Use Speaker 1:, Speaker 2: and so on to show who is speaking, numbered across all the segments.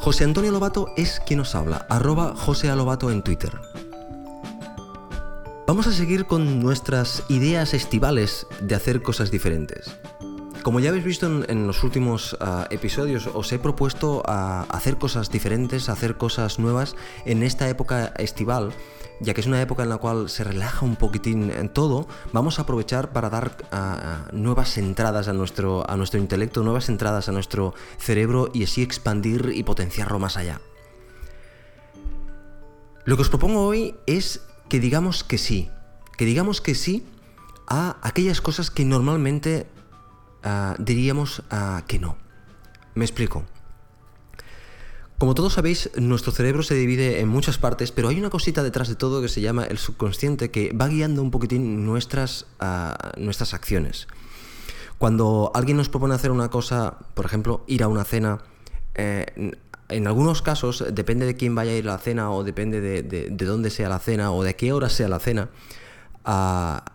Speaker 1: José Antonio Lobato es quien nos habla, arroba José Lobato en Twitter. Vamos a seguir con nuestras ideas estivales de hacer cosas diferentes. Como ya habéis visto en, los últimos ah, episodios, os he propuesto a hacer cosas diferentes, hacer cosas nuevas en esta época estival, ya que es una época en la cual se relaja un poquitín en todo. Vamos a aprovechar para dar ah, nuevas entradas a nuestro, a nuestro intelecto, nuevas entradas a nuestro cerebro y así expandir y potenciarlo más allá. Lo que os propongo hoy es que digamos que sí, que digamos que sí a aquellas cosas que normalmente Ah, diríamos ah, que no. Me explico. Como todos sabéis, nuestro cerebro se divide en muchas partes, pero hay una cosita detrás de todo que se llama el subconsciente que va guiando un poquitín nuestras, ah, nuestras acciones. Cuando alguien nos propone hacer una cosa, por ejemplo, ir a una cena, eh, en algunos casos, depende de quién vaya a ir a la cena o depende de, dónde sea la cena o de qué hora sea la cena,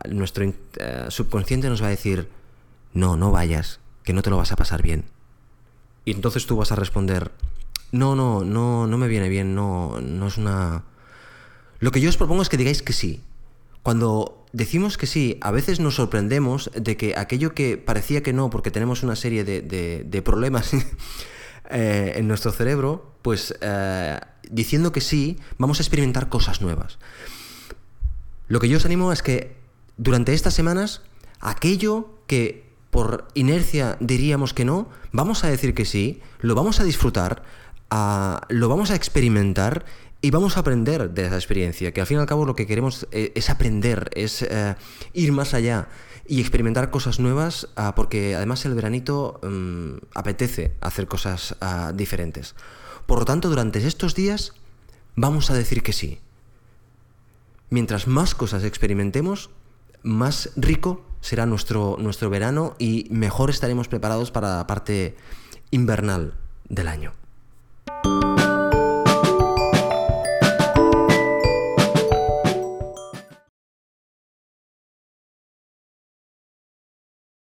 Speaker 1: nuestro eh, subconsciente nos va a decir, no, no vayas, que no te lo vas a pasar bien. Y entonces tú vas a responder, no, no, no, no me viene bien, no, no es una... Lo que yo os propongo es que digáis que sí. Cuando decimos que sí, a veces nos sorprendemos de que aquello que parecía que no, porque tenemos una serie de, problemas eh, en nuestro cerebro, pues eh, diciendo que sí, vamos a experimentar cosas nuevas. Lo que yo os animo es que durante estas semanas, aquello que por inercia diríamos que no, vamos a decir que sí, lo vamos a disfrutar, lo vamos a experimentar y vamos a aprender de esa experiencia, que al fin y al cabo lo que queremos eh, es aprender, es eh, ir más allá y experimentar cosas nuevas, ah, porque además el veranito mm, apetece hacer cosas ah, diferentes. Por lo tanto, durante estos días vamos a decir que sí. Mientras más cosas experimentemos, más rico será nuestro, nuestro verano y mejor estaremos preparados para la parte invernal del año.